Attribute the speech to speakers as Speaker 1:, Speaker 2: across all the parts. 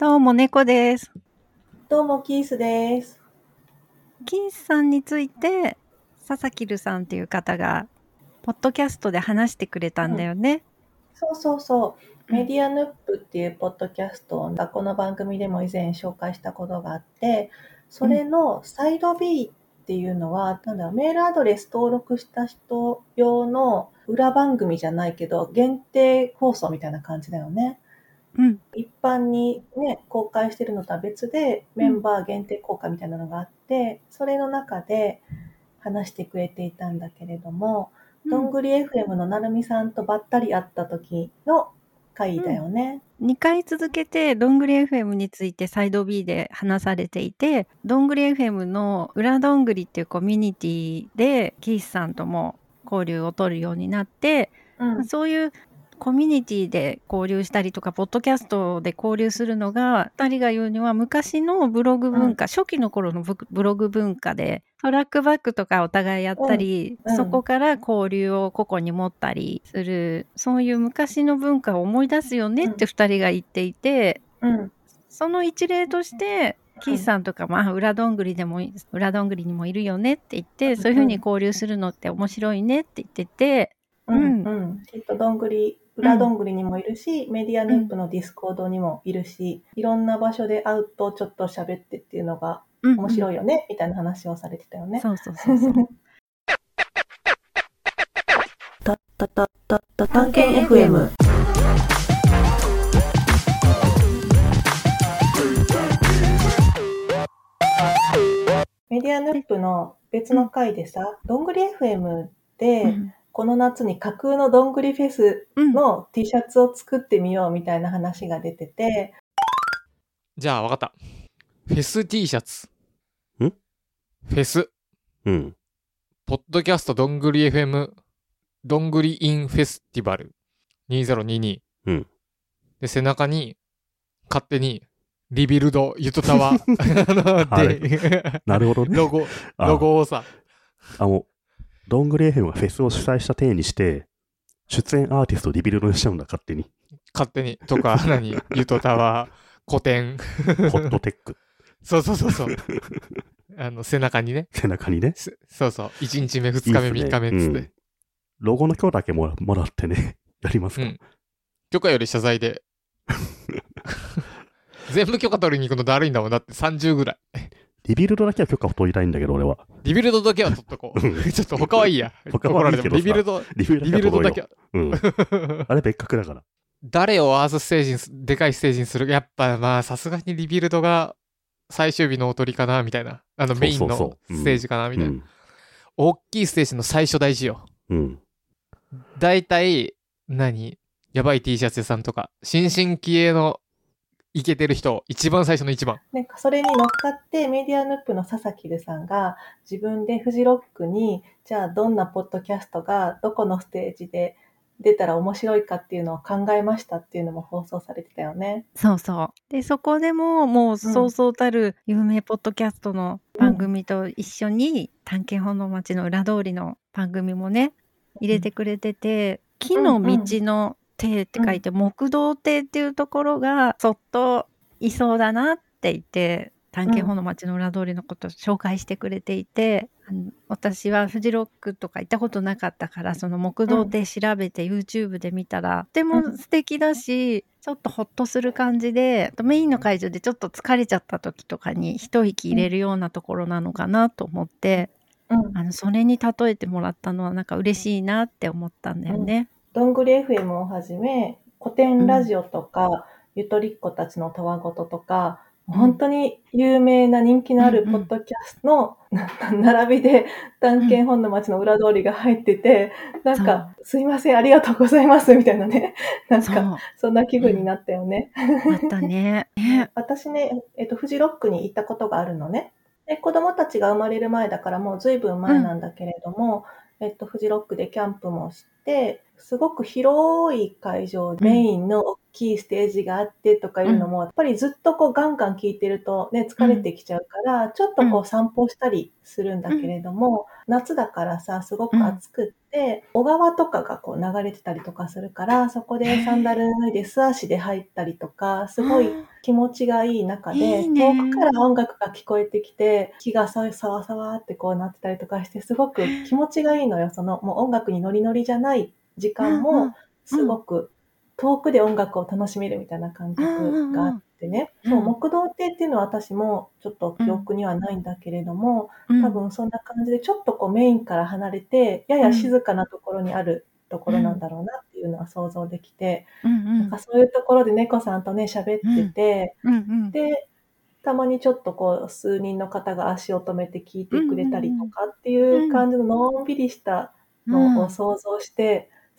Speaker 1: どうも、猫です。
Speaker 2: どうも、キースです。
Speaker 1: キースさんについて、佐々木るさんっていう方が、ポッドキャストで話してくれたんだよね。
Speaker 2: そうそうそう。
Speaker 1: うん
Speaker 2: メディアヌップっていうポッドキャストをこの番組でも以前紹介したことがあって、それのサイド B っていうのは、なんだろうメールアドレス登録した人用の裏番組じゃないけど、限定放送みたいな感じだよね。
Speaker 1: うん。
Speaker 2: 一般にね、公開してるのとは別で、メンバー限定公開みたいなのがあって、それの中で話してくれていたんだけれども、どんぐり FM のなるみさんとばったり会った時の回だよね。
Speaker 1: 2回続けて、どんぐり FM についてサイド B で話されていて、どんぐり FM の裏どんぐりっていうコミュニティで、キースさんとも交流を取るようになって、
Speaker 2: うん。
Speaker 1: そういうコミュニティで交流したりとか、ポッドキャストで交流するのが、2人が言うには昔のブログ文化、初期の頃のブブログ文化で、トラックバックとかお互いやったり、
Speaker 2: うんうん
Speaker 1: そこから交流を個々に持ったりする、そういう昔の文化を思い出すよねって2人が言っていて、
Speaker 2: うん。
Speaker 1: その一例として、キースさんとか、まあ、裏どんぐりでもい、裏どんぐりにもいるよねって言って、そういうふうに交流するのって面白いねって言ってて、
Speaker 2: うん。うん。きっとどんぐり、裏どんぐりにもいるし、メディアヌップの Discord にもいるし、いろんな場所で会うとちょっと喋ってっていうのが
Speaker 1: うんうん
Speaker 2: 面白いよね、みたいな話をされてたよね。
Speaker 1: そうそうそうそう。
Speaker 2: たたたたた探検 FM。メディアヌップの別の回でさ、どんぐり FM で、
Speaker 1: うん
Speaker 2: この夏に架空のどんぐりフェス
Speaker 1: うん
Speaker 2: の T シャツを作ってみようみたいな話が出てて、
Speaker 3: じゃあ、わかった。フェス T シャツ。
Speaker 4: ん？
Speaker 3: フェス。
Speaker 4: うん。
Speaker 3: ポッドキャストどんぐり FM、どんぐりインフェスティバル2022。
Speaker 4: うん
Speaker 3: で、背中に、勝手に、リビルドユトタワー
Speaker 4: なるほどね。
Speaker 3: ロゴ、
Speaker 4: あ
Speaker 3: ロゴをさ、
Speaker 4: あの、どんぐり FM がフェスを主催した体にして、出演アーティストをリビルドにしちゃうんだ、勝手に。
Speaker 3: 勝手に、とか、何、ユトタワー、古典。
Speaker 4: ホットテック、
Speaker 3: そうそうそうそう。あの、背中にね。
Speaker 4: 背中にね。
Speaker 3: すそうそう。1日目、2日目、
Speaker 4: いいっすね
Speaker 3: 3日目っつって。
Speaker 4: うんロゴの今日だけもらもらってね、やりますか、
Speaker 3: うん。許可より謝罪で。全部許可取りに行くのだるいんだもん。だって30ぐらい。
Speaker 4: リビルドだけは許可を取りたいんだけど、俺は。
Speaker 3: リビルドだけは取っとこう。
Speaker 4: うん
Speaker 3: ちょっと他はいいや。
Speaker 4: 他はいいけど
Speaker 3: リビルド、
Speaker 4: リビル
Speaker 3: ドだけ
Speaker 4: は。あれ別格だから。
Speaker 3: 誰をアースステージにす、でかいステージにするやっぱまあさすがにリビルドが最終日の大トリかなみたいな。あのメインのステージかなみたいな。
Speaker 4: うん。
Speaker 3: 大きいステージの最初大事よ。
Speaker 4: うん。
Speaker 3: だいたい、何？やばい T シャツ屋さんとか、新進気鋭のイケてる人、一番最初の一番。
Speaker 2: なんかそれに乗っかってメディアヌップの佐々木留さんが自分でフジロックにじゃあどんなポッドキャストがどこのステージで出たら面白いかっていうのを考えましたっていうのも放送されてたよね。
Speaker 1: そうそう。で、そこでももうそうそうたる有名ポッドキャストの番組と一緒に、探検本の町の裏通りの番組もね、入れてくれてて、木の道の亭って書いて、木道亭っていうところがそっといそうだなって言って、探検本の町の裏通りのことを紹介してくれていて、あの私はフジロックとか行ったことなかったから、その木道亭調べて YouTube で見たら、とても素敵だし、ちょっとホッとする感じで、メインの会場でちょっと疲れちゃった時とかに一息入れるようなところなのかなと思って、
Speaker 2: うん。
Speaker 1: あの、それに例えてもらったのはなんか嬉しいなって思ったんだよね。
Speaker 2: どんぐり FM をはじめ古典ラジオとか、ゆとりっ子たちのたわごととか、本当に有名な人気のあるポッドキャストの、並びで探検本の町の裏通りが入ってて、なんか、すいません、ありがとうございます、みたいなね。なん。か、そんな気分になったよね。
Speaker 1: あったね。ね
Speaker 2: 私ね、えっと、フジロックに行ったことがあるのね。で、子供たちが生まれる前だからもう随分前なんだけれども、えっと、フジロックでキャンプもして、すごく広い会場、メインの大きいステージがあってとかいうのも、やっぱりずっとこうガンガン聴いてるとね、疲れてきちゃうから、ちょっとこう散歩したりするんだけれども、夏だからさ、すごく暑くって、小川とかがこう流れてたりとかするから、そこでサンダル脱いで素足で入ったりとか、すごい気持ちがいい中で、遠くから音楽が聞こえてきて、木がささわさわってこうなってたりとかして、すごく気持ちがいいのよ。そのもう音楽にノリノリじゃない時間
Speaker 1: うんう
Speaker 2: も
Speaker 1: ん、
Speaker 2: すごく遠くで音楽を楽しめるみたいな感覚があってね。
Speaker 1: うん
Speaker 2: そう、木道亭っていうのは私もちょっと記憶にはないんだけれども、
Speaker 1: うん。
Speaker 2: 多分そんな感じでちょっとこうメインから離れて、やや静かなところにあるところなんだろうなっていうのは想像できて、
Speaker 1: うんうん。
Speaker 2: なんかそういうところで猫さんとね、喋ってて、
Speaker 1: うん。うん
Speaker 2: で、たまにちょっとこう、数人の方が足を止めて聞いてくれたりとかっていう感じののんびりしたのを想像して、
Speaker 1: うん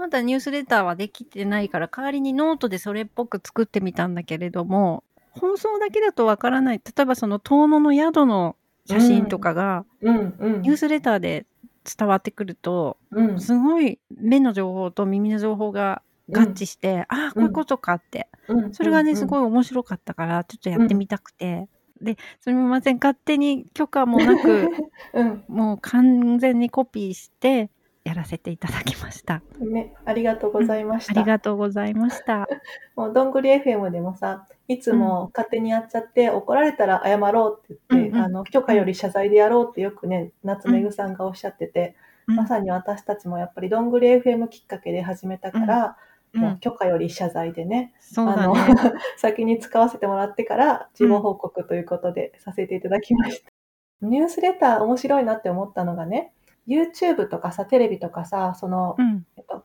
Speaker 1: まだニュースレターはできてないから、代わりにノートでそれっぽく作ってみたんだけれども、放送だけだとわからない。例えばその遠野の宿の写真とかが、
Speaker 2: うんうん
Speaker 1: ニュースレターで伝わってくると、
Speaker 2: うん
Speaker 1: すごい目の情報と耳の情報が合致して、ああ、こういうことかって。
Speaker 2: うん
Speaker 1: それがね、す
Speaker 2: い。
Speaker 1: ごい面白かったから、ちょっとやってみたくて。で、すみません、勝手に許可もなく、
Speaker 2: うん
Speaker 1: もう完全にコピーして、やらせていただきました。
Speaker 2: ね、ありがとうございまし
Speaker 1: あ
Speaker 2: た。
Speaker 1: りがとうございました。
Speaker 2: もうどんぐり FM でもさ、いつも勝手にやっちゃって、怒られたら謝ろうって言って、
Speaker 1: うんうん
Speaker 2: あの許可より謝罪でやろうってよくね、夏目ぐさんがおっしゃってて、
Speaker 1: うん
Speaker 2: まさに私たちもやっぱりどんぐり FM きっかけで始めたから、
Speaker 1: うん
Speaker 2: もう許可より謝罪でね、
Speaker 1: そうだ
Speaker 2: あの
Speaker 1: ね。
Speaker 2: 先に使わせてもらってから事後報告ということでさせていただきました。ニュースレター面白いなって思ったのがね、YouTube とかさ、テレビとかさ、その、
Speaker 1: うん。
Speaker 2: えっと、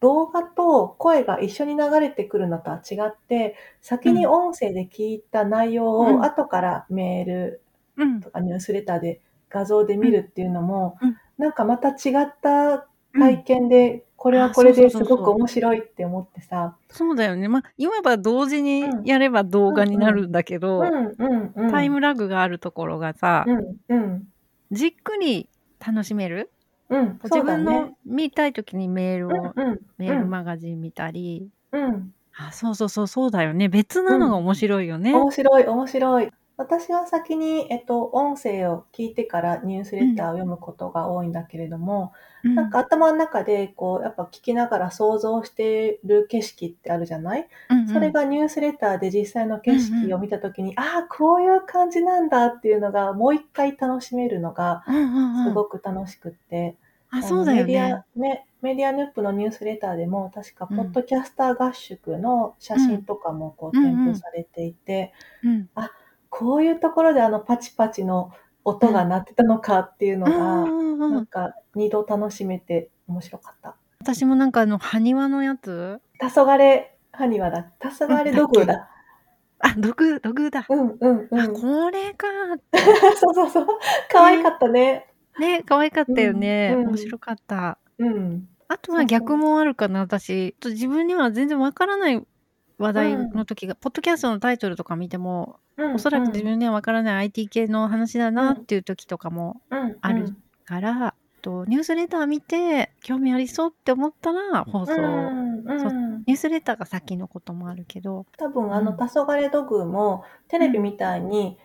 Speaker 2: 動画と声が一緒に流れてくるのとは違って、先に音声で聞いた内容
Speaker 1: うん。
Speaker 2: を後からメール
Speaker 1: うん。
Speaker 2: とかニュースレターで画像で見るっていうのも、
Speaker 1: うん。
Speaker 2: なんかまた違った体験で、これはこれですごく面白いって思ってさ、
Speaker 1: そうだよね。まあ、いわば同時に
Speaker 2: うん。
Speaker 1: やれば動画になるんだけど。タイムラグがあるところがさ、
Speaker 2: うん。うん。
Speaker 1: じっくり楽しめる？
Speaker 2: うん、
Speaker 1: 自
Speaker 2: そうだ
Speaker 1: 分の
Speaker 2: ね。
Speaker 1: 見たい時にメールを、
Speaker 2: うん
Speaker 1: メールマガジン見たり、
Speaker 2: うん、
Speaker 1: あ、そうそうそう、そうだよね。別なのが面白いよね。
Speaker 2: 面白い、面白い。私は先に、えっと、音声を聞いてからニュースレターを読むことが多いんだけれども、
Speaker 1: うん。
Speaker 2: なんか頭の中でこうやっぱ聞きながら想像してる景色ってあるじゃない、
Speaker 1: うんうん。
Speaker 2: それがニュースレターで実際の景色を見た時に、ああこういう感じなんだっていうのがもう一回楽しめるのが
Speaker 1: うんうんうん。
Speaker 2: すごく楽しくって、
Speaker 1: あ、
Speaker 2: の
Speaker 1: そうだよ
Speaker 2: メディ
Speaker 1: ね。
Speaker 2: アねメディアヌップのニュースレターでも確か
Speaker 1: うん。
Speaker 2: ポッドキャスター合宿の写真とかもこう
Speaker 1: うん
Speaker 2: 添付されていて、
Speaker 1: うん。
Speaker 2: こういうところであのパチパチの音が鳴ってたのかっていうのが、なんんか二度楽しめて面白かった。
Speaker 1: 私もなんかあの、埴輪のやつ？
Speaker 2: 黄昏ハニワだ。黄昏ドグだ。
Speaker 1: あ、ドグ、ドグだ。
Speaker 2: うんうんう
Speaker 1: あ、
Speaker 2: ん。
Speaker 1: これか。
Speaker 2: そうそうそう。可愛かったね。
Speaker 1: ね、可愛かったよね。面白かった。
Speaker 2: うん。
Speaker 1: あとは逆もあるかな、私。自分には全然わからない話題の時が、ポッドキャストのタイトルとか見ても、
Speaker 2: うん
Speaker 1: おそらく自分にはわからない IT 系の話だなっていう時とかも
Speaker 2: うん。
Speaker 1: あるから、とニュースレター見て興味ありそうって思ったら放送、
Speaker 2: うんうん。
Speaker 1: ニュースレターが先のこともあるけど、
Speaker 2: 多分あの
Speaker 1: うん。
Speaker 2: 黄昏ドグもテレビみたいに、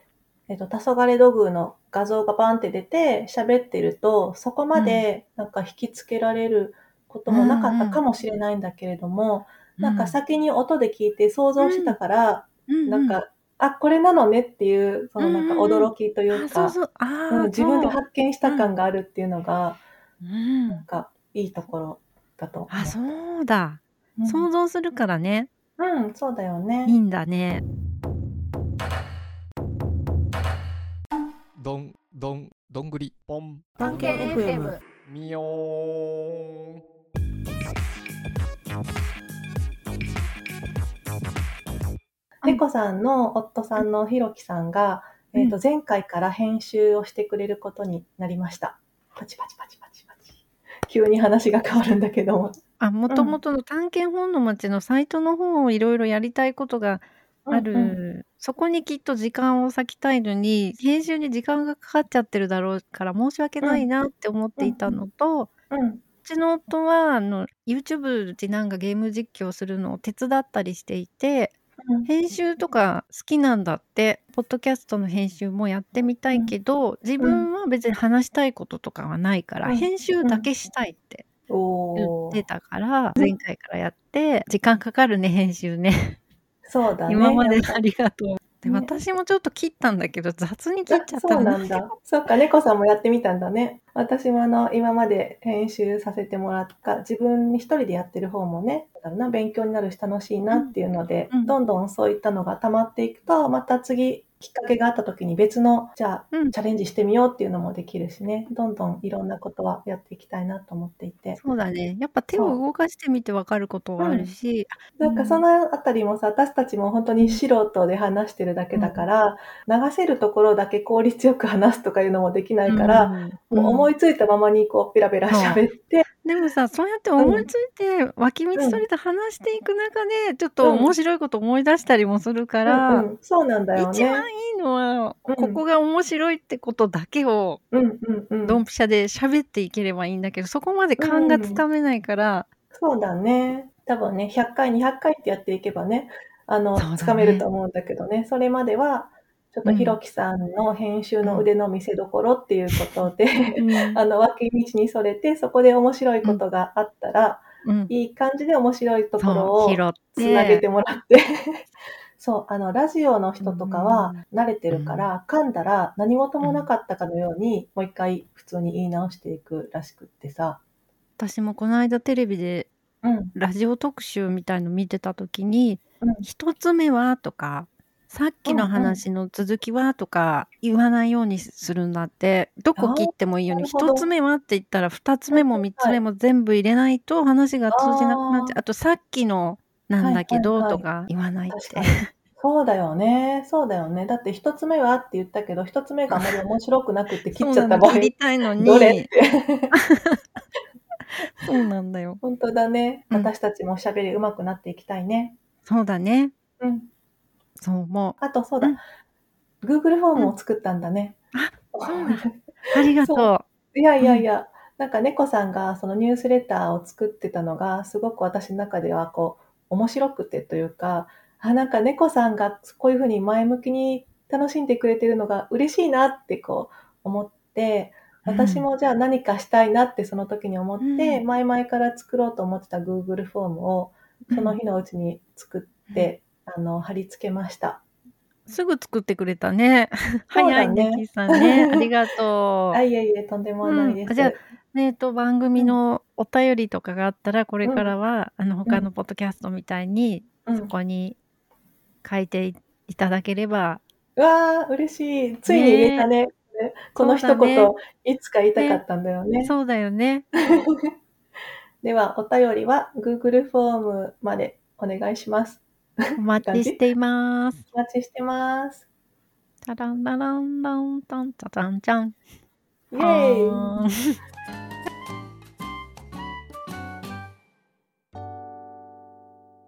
Speaker 2: えっと、黄昏ドグの画像がバンって出て喋ってるとそこまでなんか引きつけられることもなかったかもしれないんだけれども、なんか先に音で聞いて想像してたから、
Speaker 1: うん、
Speaker 2: なんか、あこれなのねっていうそのなんか驚きと
Speaker 1: うん、
Speaker 2: いうか、自分で発見した感があるっていうのが、
Speaker 1: うん。
Speaker 2: なんかいいところだと。
Speaker 1: あそうだ、
Speaker 2: うん。
Speaker 1: 想像するからね。
Speaker 2: うん、そうだよね。
Speaker 1: いいんだね。
Speaker 3: どんどんどんぐり。ぽん
Speaker 2: 探検 FM。
Speaker 3: みよーん
Speaker 2: 猫さんの夫さんのひろきさんが、えっ、と、前回から編集をしてくれることになりました。パチパチパチパチパチ。急に話が変わるんだけども。
Speaker 1: あ、もともとの探検本の町のサイトの方をいろいろやりたいことがある、
Speaker 2: うんうん
Speaker 1: そこにきっと時間を割きたいのに編集に時間がかかっちゃってるだろうから申し訳ないなって思っていたのと、う
Speaker 2: うん。
Speaker 1: ちの夫はあの YouTube 次男がゲーム実況するのを手伝ったりしていて
Speaker 2: うん
Speaker 1: 編集とか好きなんだってポッドキャストの編集もやってみたいけど、自分は別に話したいこととかはないから、
Speaker 2: うん。
Speaker 1: 編集だけしたいって言ってたから、前回からやって時間かかるね編集ね。
Speaker 2: そうだね。
Speaker 1: 今までありがとうで
Speaker 2: ね
Speaker 1: 私もちょっと切ったんだけど雑に切っちゃった
Speaker 2: そうなんだ。そっか、猫さんもやってみたんだね。私もあの、今まで編集させてもらった、自分一人でやってる方もね、だな、勉強になるし楽しいなっていうので、
Speaker 1: うんうん
Speaker 2: どんどんそういったのが溜まっていくと、また次、きっかけがあった時に別の、じゃあ、
Speaker 1: うん。
Speaker 2: チャレンジしてみようっていうのもできるしね、どんどんいろんなことはやっていきたいなと思っていて。
Speaker 1: そうだね。やっぱ手を動かしてみて分かることはあるし、
Speaker 2: なんかそのあたりもさ、私たちも本当に素人で話してるだけだから、流せるところだけ効率よく話すとかいうのもできないから、
Speaker 1: うん。
Speaker 2: もう思いついたままにこうペラペラ喋って、
Speaker 1: でもさそうやって思いついて、脇道それと話していく中でちょっと面白いこと思い出したりもするから、
Speaker 2: うんうん。そうなんだよね。
Speaker 1: 一番いいのは、
Speaker 2: うん。
Speaker 1: ここが面白いってことだけを
Speaker 2: うんうんうん。
Speaker 1: ドンピシャで喋っていければいいんだけどそこまで勘がつかめないから、
Speaker 2: そうだね。多分ね、100回、200回ってやっていけばね、あの、つかめると思うんだけどね、それまでは、ちょっとひろきさんの編集の腕の見せ所っていうことで、
Speaker 1: うん
Speaker 2: あの、脇道にそれて、そこで面白いことがあったら、
Speaker 1: うん
Speaker 2: いい感じで面白いところをつなげて
Speaker 1: て
Speaker 2: もらって。そう、あの、ラジオの人とかは慣れてるから、噛んだら何事もなかったかのように、もう一回普通に言い直していくらしくってさ。
Speaker 1: 私もこの間テレビで
Speaker 2: うん。
Speaker 1: ラジオ特集みたいの見てた時に
Speaker 2: うん「
Speaker 1: 一つ目は?」とか「さっきの話の続きは?」とか言わないようにするんだってどこ切ってもいいように「
Speaker 2: あーなるほど
Speaker 1: 一つ目は?」って言ったら二つ目も三つ目も全部入れないと話が通じなくなっちゃうあとさっきのなんだけどとか言わないって。
Speaker 2: そうだよね。そうだよね。だって一つ目はって言ったけど、一つ目があまり面白くなくて 切っちゃった場合、
Speaker 1: 切りたいのに
Speaker 2: どれって。
Speaker 1: そうなんだよ
Speaker 2: 本当だね。
Speaker 1: うん
Speaker 2: 私たちもおしゃべり上手くなっていきたいね。
Speaker 1: そうだね
Speaker 2: うん。
Speaker 1: そう思う。
Speaker 2: あとそうだ。
Speaker 1: うん。
Speaker 2: Google フォームを作ったんだね。
Speaker 1: そうだ。ありがと
Speaker 2: いやいやいや、なんか猫さんがそのニュースレターを作ってたのが、すごく私の中ではこう、面白くてというか、あ、なんか猫さんがこういうふうに前向きに楽しんでくれてるのが嬉しいなってこう思って、私もじゃあ何かしたいなってその時に思って、
Speaker 1: うん。
Speaker 2: 前々から作ろうと思ってた Google フォームをその日のうちに作って、あの、貼り付けました。
Speaker 1: うすぐ作ってくれたね。早いねキーさんね。ありがとう。
Speaker 2: あ、いえいえ、とんでもないです。
Speaker 1: うん。じゃあねえと番組のお便りとかがあったらこれからは、あの他のポッドキャストみたいに、
Speaker 2: うん。
Speaker 1: そこに書いていいただければ。
Speaker 2: うわー、嬉しい。ついに入れたね。この一言、
Speaker 1: ね。
Speaker 2: いつか言いたかったんだよね。
Speaker 1: そうだよね。
Speaker 2: では、お便りは Google フォームまでお願いします。
Speaker 1: お待ちしています。
Speaker 2: お待ちしてます。
Speaker 1: タランラランランタンタタンチャン。
Speaker 2: イェーイ